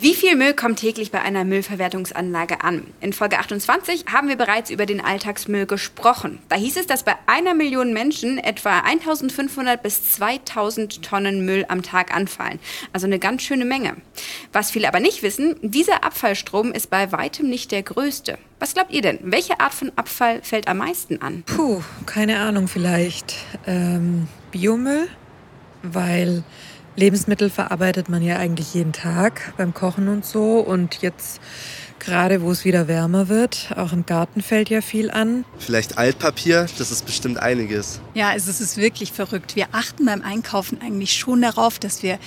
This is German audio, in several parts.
Wie viel Müll kommt täglich bei einer Müllverwertungsanlage an? In Folge 28 haben wir bereits über den Alltagsmüll gesprochen. Da hieß es, dass bei einer Million Menschen etwa 1500 bis 2000 Tonnen Müll am Tag anfallen. Also eine ganz schöne Menge. Was viele aber nicht wissen, dieser Abfallstrom ist bei weitem nicht der größte. Was glaubt ihr denn? Welche Art von Abfall fällt am meisten an? Puh, keine Ahnung, vielleicht ähm, Biomüll, weil Lebensmittel verarbeitet man ja eigentlich jeden Tag beim Kochen und so. Und jetzt gerade, wo es wieder wärmer wird, auch im Garten fällt ja viel an. Vielleicht Altpapier, das ist bestimmt einiges. Ja, also es ist wirklich verrückt. Wir achten beim Einkaufen eigentlich schon darauf, dass wir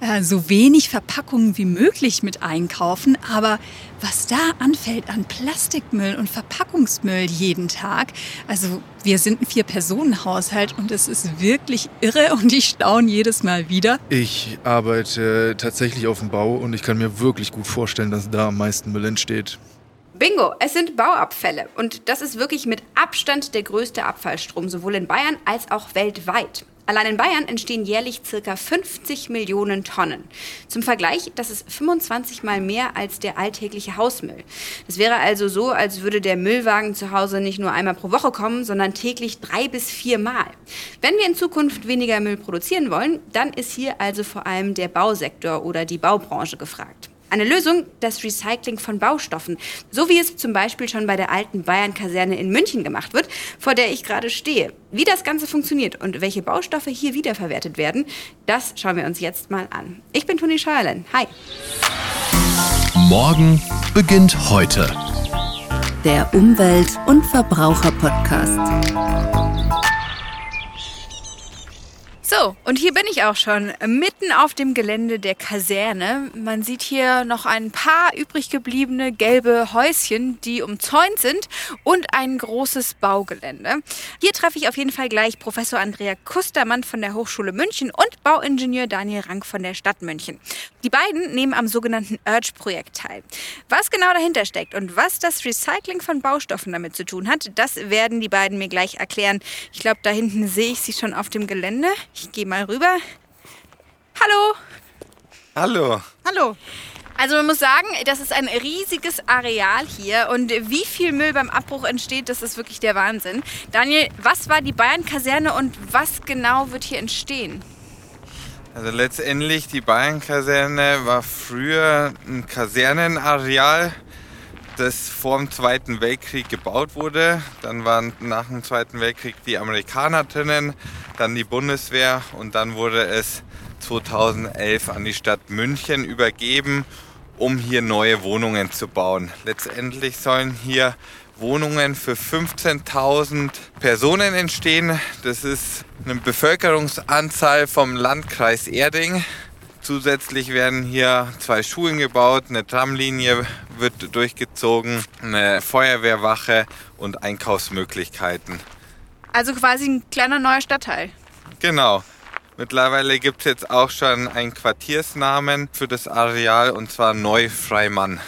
äh, so wenig Verpackungen wie möglich mit einkaufen. Aber was da anfällt an Plastikmüll und Verpackungsmüll jeden Tag, also wir sind ein Vier-Personen-Haushalt und es ist wirklich irre und ich staune jedes Mal wieder. Ich arbeite tatsächlich auf dem Bau und ich kann mir wirklich gut vorstellen, dass da am meisten Müll entsteht. Bingo, es sind Bauabfälle. Und das ist wirklich mit Abstand der größte Abfallstrom, sowohl in Bayern als auch weltweit. Allein in Bayern entstehen jährlich ca. 50 Millionen Tonnen. Zum Vergleich, das ist 25 mal mehr als der alltägliche Hausmüll. Das wäre also so, als würde der Müllwagen zu Hause nicht nur einmal pro Woche kommen, sondern täglich drei bis vier Mal. Wenn wir in Zukunft weniger Müll produzieren wollen, dann ist hier also vor allem der Bausektor oder die Baubranche gefragt. Eine Lösung, das Recycling von Baustoffen, so wie es zum Beispiel schon bei der alten Bayern-Kaserne in München gemacht wird, vor der ich gerade stehe. Wie das Ganze funktioniert und welche Baustoffe hier wiederverwertet werden, das schauen wir uns jetzt mal an. Ich bin Toni Scheuerlen. Hi. Morgen beginnt heute. Der Umwelt- und Verbraucher-Podcast. So, und hier bin ich auch schon, mitten auf dem Gelände der Kaserne. Man sieht hier noch ein paar übrig gebliebene gelbe Häuschen, die umzäunt sind und ein großes Baugelände. Hier treffe ich auf jeden Fall gleich Professor Andrea Kustermann von der Hochschule München und Bauingenieur Daniel Rank von der Stadt München. Die beiden nehmen am sogenannten Urge-Projekt teil. Was genau dahinter steckt und was das Recycling von Baustoffen damit zu tun hat, das werden die beiden mir gleich erklären. Ich glaube, da hinten sehe ich sie schon auf dem Gelände. Ich gehe mal rüber. Hallo. Hallo. Hallo. Also man muss sagen, das ist ein riesiges Areal hier und wie viel Müll beim Abbruch entsteht, das ist wirklich der Wahnsinn. Daniel, was war die Bayern-Kaserne und was genau wird hier entstehen? Also letztendlich die Bayern-Kaserne war früher ein Kasernenareal, das vor dem Zweiten Weltkrieg gebaut wurde. Dann waren nach dem Zweiten Weltkrieg die Amerikaner drinnen, dann die Bundeswehr und dann wurde es 2011 an die Stadt München übergeben, um hier neue Wohnungen zu bauen. Letztendlich sollen hier Wohnungen für 15.000 Personen entstehen. Das ist eine Bevölkerungsanzahl vom Landkreis Erding. Zusätzlich werden hier zwei Schulen gebaut, eine Tramlinie wird durchgezogen, eine Feuerwehrwache und Einkaufsmöglichkeiten. Also quasi ein kleiner neuer Stadtteil. Genau. Mittlerweile gibt es jetzt auch schon einen Quartiersnamen für das Areal und zwar Neufreimann.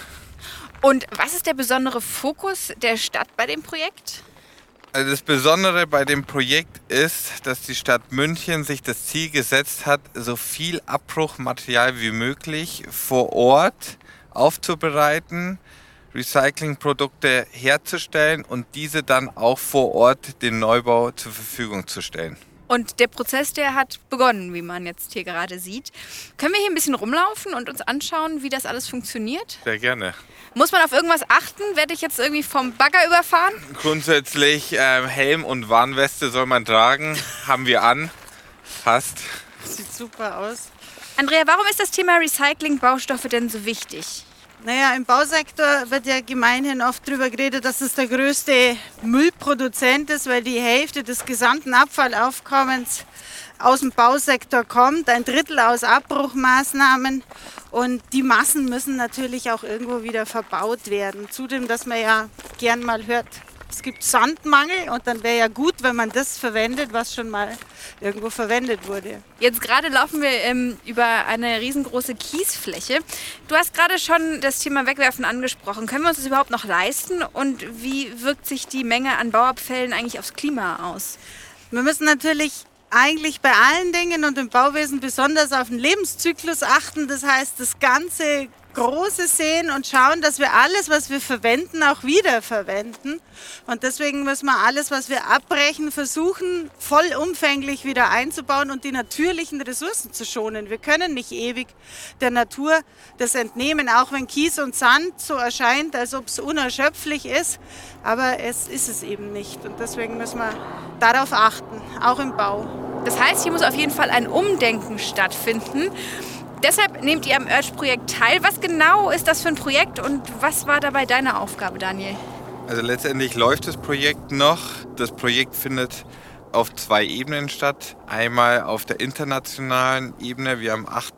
Und was ist der besondere Fokus der Stadt bei dem Projekt? Also das Besondere bei dem Projekt ist, dass die Stadt München sich das Ziel gesetzt hat, so viel Abbruchmaterial wie möglich vor Ort aufzubereiten, Recyclingprodukte herzustellen und diese dann auch vor Ort den Neubau zur Verfügung zu stellen. Und der Prozess, der hat begonnen, wie man jetzt hier gerade sieht. Können wir hier ein bisschen rumlaufen und uns anschauen, wie das alles funktioniert? Sehr gerne. Muss man auf irgendwas achten? Werde ich jetzt irgendwie vom Bagger überfahren? Grundsätzlich äh, Helm und Warnweste soll man tragen. Haben wir an. Passt. Sieht super aus. Andrea, warum ist das Thema Recycling Baustoffe denn so wichtig? Naja, im Bausektor wird ja gemeinhin oft darüber geredet, dass es der größte Müllproduzent ist, weil die Hälfte des gesamten Abfallaufkommens aus dem Bausektor kommt, ein Drittel aus Abbruchmaßnahmen und die Massen müssen natürlich auch irgendwo wieder verbaut werden. Zudem, dass man ja gern mal hört, es gibt Sandmangel und dann wäre ja gut, wenn man das verwendet, was schon mal irgendwo verwendet wurde. Jetzt gerade laufen wir ähm, über eine riesengroße Kiesfläche. Du hast gerade schon das Thema Wegwerfen angesprochen. Können wir uns das überhaupt noch leisten und wie wirkt sich die Menge an Bauabfällen eigentlich aufs Klima aus? Wir müssen natürlich eigentlich bei allen Dingen und im Bauwesen besonders auf den Lebenszyklus achten. Das heißt, das ganze Große sehen und schauen, dass wir alles, was wir verwenden, auch wiederverwenden. Und deswegen müssen wir alles, was wir abbrechen, versuchen, vollumfänglich wieder einzubauen und die natürlichen Ressourcen zu schonen. Wir können nicht ewig der Natur das entnehmen, auch wenn Kies und Sand so erscheint, als ob es unerschöpflich ist. Aber es ist es eben nicht. Und deswegen müssen wir darauf achten, auch im Bau. Das heißt, hier muss auf jeden Fall ein Umdenken stattfinden. Deshalb nehmt ihr am Urge-Projekt teil. Was genau ist das für ein Projekt und was war dabei deine Aufgabe, Daniel? Also letztendlich läuft das Projekt noch. Das Projekt findet auf zwei Ebenen statt. Einmal auf der internationalen Ebene. Wir haben acht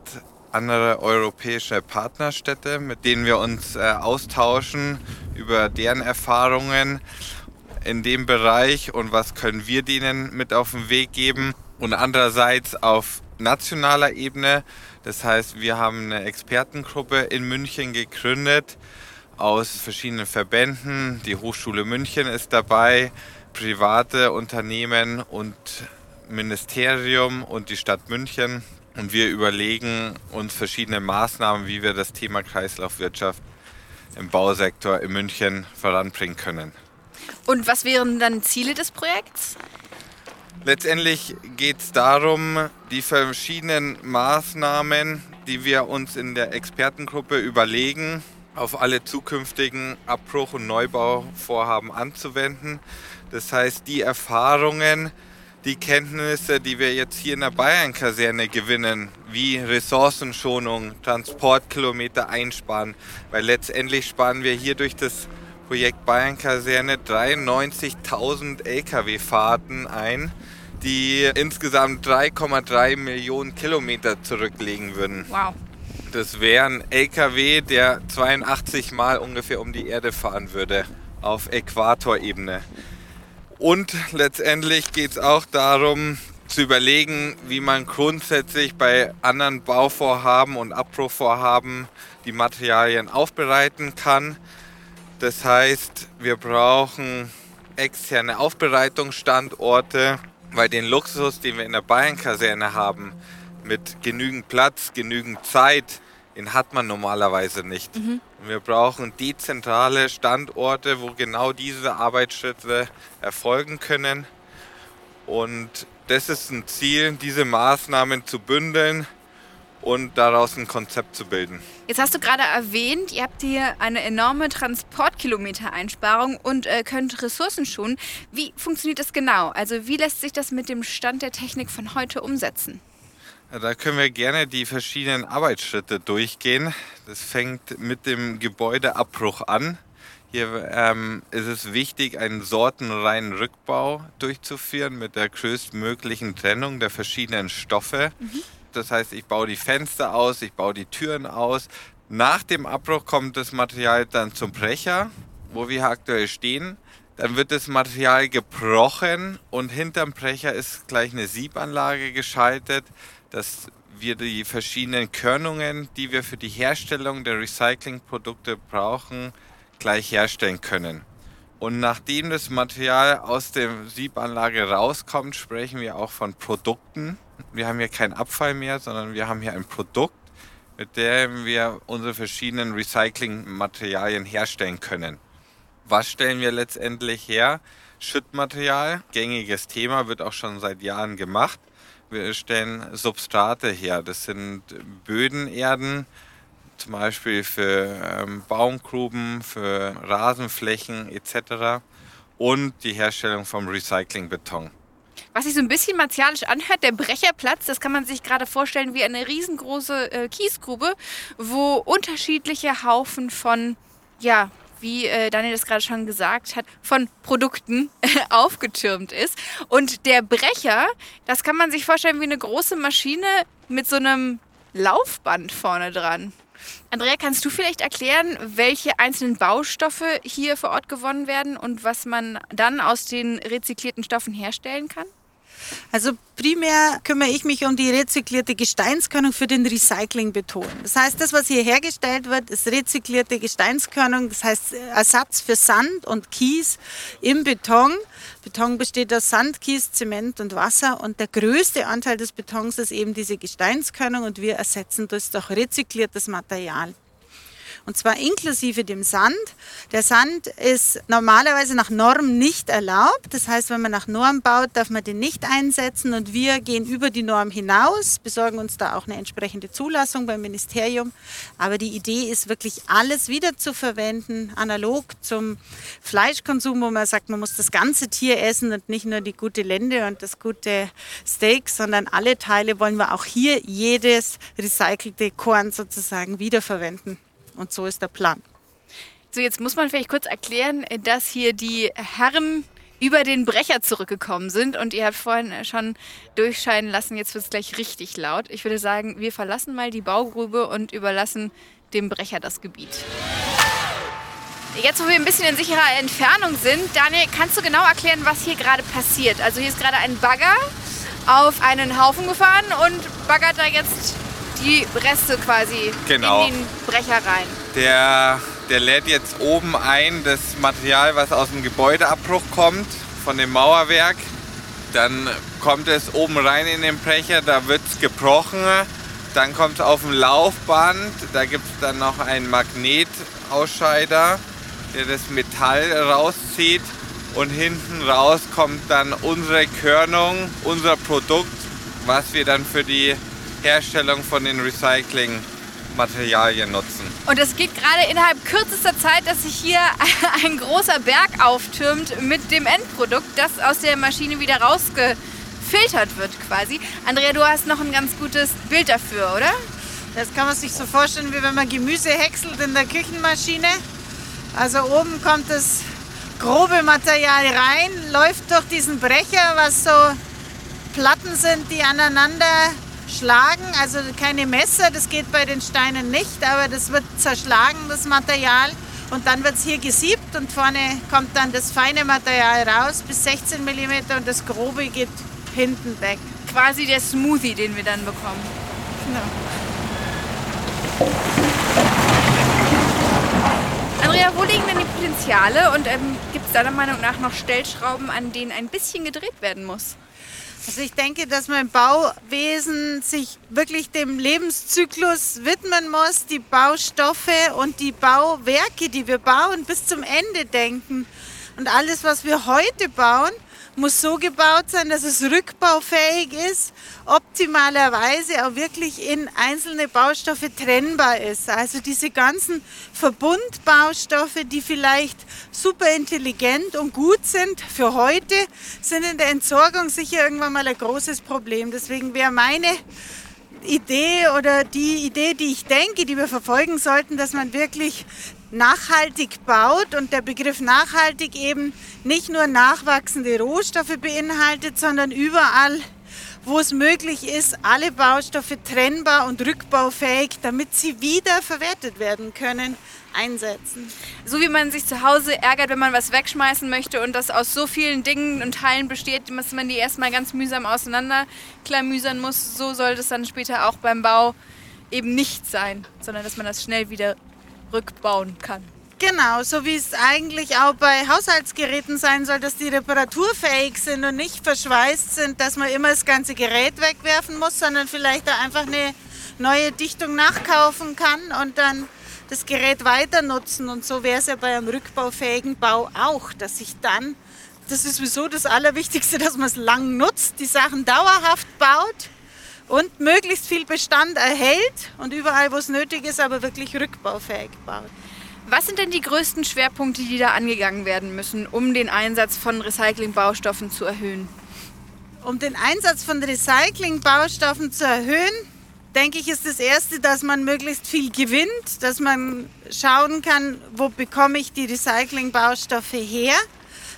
andere europäische Partnerstädte, mit denen wir uns äh, austauschen über deren Erfahrungen in dem Bereich und was können wir denen mit auf den Weg geben. Und andererseits auf nationaler Ebene das heißt, wir haben eine Expertengruppe in München gegründet aus verschiedenen Verbänden. Die Hochschule München ist dabei, private Unternehmen und Ministerium und die Stadt München. Und wir überlegen uns verschiedene Maßnahmen, wie wir das Thema Kreislaufwirtschaft im Bausektor in München voranbringen können. Und was wären dann Ziele des Projekts? Letztendlich geht es darum, die verschiedenen Maßnahmen, die wir uns in der Expertengruppe überlegen, auf alle zukünftigen Abbruch- und Neubauvorhaben anzuwenden. Das heißt, die Erfahrungen, die Kenntnisse, die wir jetzt hier in der Bayern-Kaserne gewinnen, wie Ressourcenschonung, Transportkilometer einsparen, weil letztendlich sparen wir hier durch das Projekt Bayern-Kaserne 93.000 Lkw-Fahrten ein die insgesamt 3,3 Millionen Kilometer zurücklegen würden. Wow. Das wäre ein LKW, der 82 Mal ungefähr um die Erde fahren würde, auf Äquatorebene. Und letztendlich geht es auch darum, zu überlegen, wie man grundsätzlich bei anderen Bauvorhaben und Abbruchvorhaben die Materialien aufbereiten kann. Das heißt, wir brauchen externe Aufbereitungsstandorte, weil den Luxus, den wir in der Bayern-Kaserne haben, mit genügend Platz, genügend Zeit, den hat man normalerweise nicht. Mhm. Wir brauchen dezentrale Standorte, wo genau diese Arbeitsschritte erfolgen können. Und das ist ein Ziel, diese Maßnahmen zu bündeln und daraus ein Konzept zu bilden. Jetzt hast du gerade erwähnt, ihr habt hier eine enorme Transportkilometer-Einsparung und äh, könnt Ressourcen schonen. Wie funktioniert das genau? Also wie lässt sich das mit dem Stand der Technik von heute umsetzen? Da können wir gerne die verschiedenen Arbeitsschritte durchgehen. Das fängt mit dem Gebäudeabbruch an. Hier ähm, ist es wichtig, einen sortenreinen Rückbau durchzuführen mit der größtmöglichen Trennung der verschiedenen Stoffe. Mhm. Das heißt, ich baue die Fenster aus, ich baue die Türen aus. Nach dem Abbruch kommt das Material dann zum Brecher, wo wir aktuell stehen. Dann wird das Material gebrochen und hinterm Brecher ist gleich eine Siebanlage geschaltet, dass wir die verschiedenen Körnungen, die wir für die Herstellung der Recyclingprodukte brauchen, gleich herstellen können. Und nachdem das Material aus der Siebanlage rauskommt, sprechen wir auch von Produkten. Wir haben hier keinen Abfall mehr, sondern wir haben hier ein Produkt, mit dem wir unsere verschiedenen Recyclingmaterialien herstellen können. Was stellen wir letztendlich her? Schüttmaterial, gängiges Thema, wird auch schon seit Jahren gemacht. Wir stellen Substrate her. Das sind Bödenerden, zum Beispiel für ähm, Baumgruben, für Rasenflächen etc. und die Herstellung vom Recyclingbeton. Was sich so ein bisschen martialisch anhört, der Brecherplatz, das kann man sich gerade vorstellen wie eine riesengroße äh, Kiesgrube, wo unterschiedliche Haufen von, ja, wie äh, Daniel das gerade schon gesagt hat, von Produkten aufgetürmt ist. Und der Brecher, das kann man sich vorstellen wie eine große Maschine mit so einem Laufband vorne dran. Andrea, kannst du vielleicht erklären, welche einzelnen Baustoffe hier vor Ort gewonnen werden und was man dann aus den rezyklierten Stoffen herstellen kann? Also primär kümmere ich mich um die rezyklierte Gesteinskörnung für den Recyclingbeton. Das heißt, das, was hier hergestellt wird, ist rezyklierte Gesteinskörnung, das heißt Ersatz für Sand und Kies im Beton. Beton besteht aus Sand, Kies, Zement und Wasser und der größte Anteil des Betons ist eben diese Gesteinskörnung und wir ersetzen das durch rezykliertes Material. Und zwar inklusive dem Sand. Der Sand ist normalerweise nach Norm nicht erlaubt. Das heißt, wenn man nach Norm baut, darf man den nicht einsetzen und wir gehen über die Norm hinaus, besorgen uns da auch eine entsprechende Zulassung beim Ministerium. Aber die Idee ist wirklich alles wieder zu verwenden, analog zum Fleischkonsum, wo man sagt, man muss das ganze Tier essen und nicht nur die gute Lende und das gute Steak, sondern alle Teile wollen wir auch hier jedes recycelte Korn sozusagen wiederverwenden. Und so ist der Plan. So, jetzt muss man vielleicht kurz erklären, dass hier die Herren über den Brecher zurückgekommen sind und ihr habt vorhin schon durchscheinen lassen, jetzt wird es gleich richtig laut. Ich würde sagen, wir verlassen mal die Baugrube und überlassen dem Brecher das Gebiet. Jetzt, wo wir ein bisschen in sicherer Entfernung sind, Daniel, kannst du genau erklären, was hier gerade passiert? Also hier ist gerade ein Bagger auf einen Haufen gefahren und baggert da jetzt die Reste quasi Genau. in den Brecher rein. Der, der lädt jetzt oben ein das Material, was aus dem Gebäudeabbruch kommt, von dem Mauerwerk. Dann kommt es oben rein in den Brecher, da wird es gebrochen. Dann kommt es auf dem Laufband, da gibt es dann noch einen Magnetausscheider, der das Metall rauszieht. Und hinten raus kommt dann unsere Körnung, unser Produkt, was wir dann für die Herstellung von den Recyclingmaterialien nutzen. Und es geht gerade innerhalb kürzester Zeit, dass sich hier ein großer Berg auftürmt mit dem Endprodukt, das aus der Maschine wieder rausgefiltert wird quasi. Andrea, du hast noch ein ganz gutes Bild dafür, oder? Das kann man sich so vorstellen, wie wenn man Gemüse häckselt in der Küchenmaschine. Also oben kommt das grobe Material rein, läuft durch diesen Brecher, was so Platten sind, die aneinander schlagen. Also keine Messer, das geht bei den Steinen nicht, aber das wird zerschlagen, das Material. Und dann wird es hier gesiebt und vorne kommt dann das feine Material raus bis 16 mm und das grobe geht hinten weg. Quasi der Smoothie, den wir dann bekommen. Genau. Andrea, wo liegen denn die Potenziale und ähm, gibt es deiner Meinung nach noch Stellschrauben, an denen ein bisschen gedreht werden muss? Also ich denke, dass man im Bauwesen sich wirklich dem Lebenszyklus widmen muss, die Baustoffe und die Bauwerke, die wir bauen, bis zum Ende denken. Und alles, was wir heute bauen, muss so gebaut sein, dass es rückbaufähig ist, optimalerweise auch wirklich in einzelne Baustoffe trennbar ist. Also diese ganzen Verbundbaustoffe, die vielleicht super intelligent und gut sind für heute, sind in der Entsorgung sicher irgendwann mal ein großes Problem. Deswegen wäre meine Idee oder die Idee, die ich denke, die wir verfolgen sollten, dass man wirklich nachhaltig baut und der Begriff nachhaltig eben nicht nur nachwachsende Rohstoffe beinhaltet, sondern überall, wo es möglich ist, alle Baustoffe trennbar und rückbaufähig, damit sie wieder verwertet werden können, einsetzen. So wie man sich zu Hause ärgert, wenn man was wegschmeißen möchte und das aus so vielen Dingen und Teilen besteht, dass man die erstmal ganz mühsam auseinanderklamüsern muss, so soll das dann später auch beim Bau eben nicht sein, sondern dass man das schnell wieder rückbauen kann. Genau, so wie es eigentlich auch bei Haushaltsgeräten sein soll, dass die reparaturfähig sind und nicht verschweißt sind, dass man immer das ganze Gerät wegwerfen muss, sondern vielleicht da einfach eine neue Dichtung nachkaufen kann und dann das Gerät weiter nutzen. Und so wäre es ja bei einem rückbaufähigen Bau auch, dass sich dann, das ist sowieso das Allerwichtigste, dass man es lang nutzt, die Sachen dauerhaft baut und möglichst viel Bestand erhält und überall, wo es nötig ist, aber wirklich rückbaufähig baut. Was sind denn die größten Schwerpunkte, die da angegangen werden müssen, um den Einsatz von Recyclingbaustoffen zu erhöhen? Um den Einsatz von Recyclingbaustoffen zu erhöhen, denke ich, ist das Erste, dass man möglichst viel gewinnt, dass man schauen kann, wo bekomme ich die Recyclingbaustoffe her.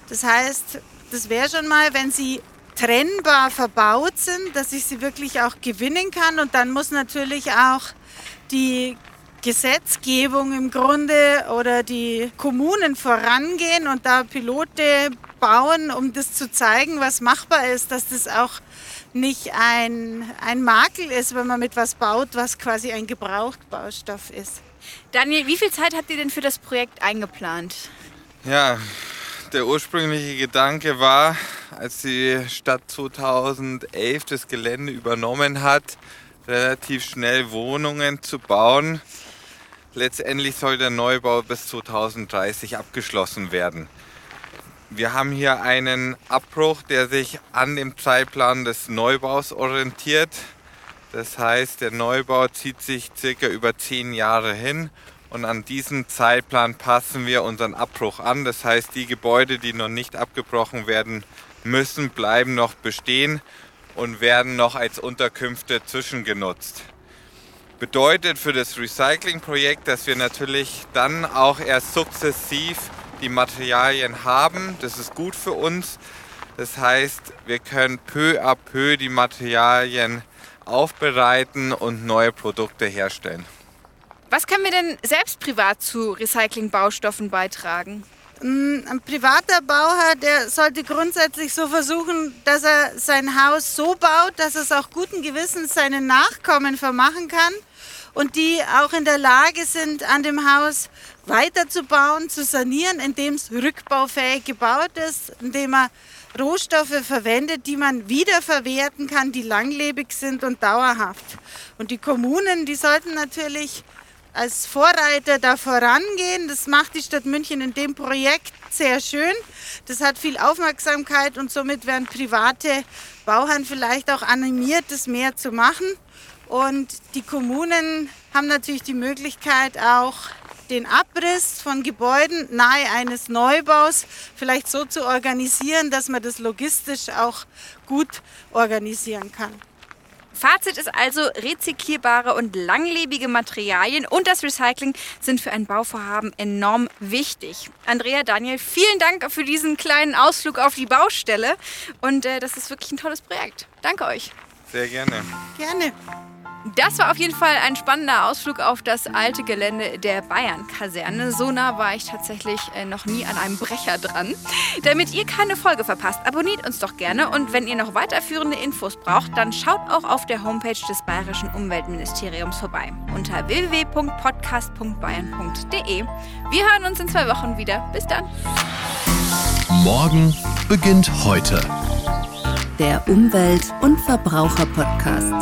Das heißt, das wäre schon mal, wenn sie trennbar verbaut sind, dass ich sie wirklich auch gewinnen kann. Und dann muss natürlich auch die Gesetzgebung im Grunde oder die Kommunen vorangehen und da Pilote bauen, um das zu zeigen, was machbar ist, dass das auch nicht ein, ein Makel ist, wenn man mit was baut, was quasi ein Gebrauchtbaustoff ist. Daniel, wie viel Zeit habt ihr denn für das Projekt eingeplant? Ja, der ursprüngliche Gedanke war, als die Stadt 2011 das Gelände übernommen hat, relativ schnell Wohnungen zu bauen. Letztendlich soll der Neubau bis 2030 abgeschlossen werden. Wir haben hier einen Abbruch, der sich an dem Zeitplan des Neubaus orientiert. Das heißt, der Neubau zieht sich circa über zehn Jahre hin und an diesen Zeitplan passen wir unseren Abbruch an. Das heißt, die Gebäude, die noch nicht abgebrochen werden müssen, bleiben noch bestehen und werden noch als Unterkünfte zwischengenutzt. Bedeutet für das Recyclingprojekt, dass wir natürlich dann auch erst sukzessiv die Materialien haben. Das ist gut für uns. Das heißt, wir können peu à peu die Materialien aufbereiten und neue Produkte herstellen. Was können wir denn selbst privat zu Recyclingbaustoffen beitragen? Mm, ein privater Bauherr, der sollte grundsätzlich so versuchen, dass er sein Haus so baut, dass es auch guten Gewissens seinen Nachkommen vermachen kann und die auch in der Lage sind, an dem Haus weiterzubauen, zu sanieren, indem es rückbaufähig gebaut ist, indem er Rohstoffe verwendet, die man wiederverwerten kann, die langlebig sind und dauerhaft. Und die Kommunen, die sollten natürlich als Vorreiter da vorangehen. Das macht die Stadt München in dem Projekt sehr schön. Das hat viel Aufmerksamkeit und somit werden private Bauherren vielleicht auch animiert, das mehr zu machen. Und die Kommunen haben natürlich die Möglichkeit auch den Abriss von Gebäuden nahe eines Neubaus vielleicht so zu organisieren, dass man das logistisch auch gut organisieren kann. Fazit ist also, rezyklierbare und langlebige Materialien und das Recycling sind für ein Bauvorhaben enorm wichtig. Andrea, Daniel, vielen Dank für diesen kleinen Ausflug auf die Baustelle und äh, das ist wirklich ein tolles Projekt. Danke euch. Sehr gerne. Gerne. Das war auf jeden Fall ein spannender Ausflug auf das alte Gelände der Bayern-Kaserne. So nah war ich tatsächlich äh, noch nie an einem Brecher dran. Damit ihr keine Folge verpasst, abonniert uns doch gerne. Und wenn ihr noch weiterführende Infos braucht, dann schaut auch auf der Homepage des Bayerischen Umweltministeriums vorbei. Unter www.podcast.bayern.de. Wir hören uns in zwei Wochen wieder. Bis dann. Morgen beginnt heute. Der Umwelt- und Verbraucher-Podcast.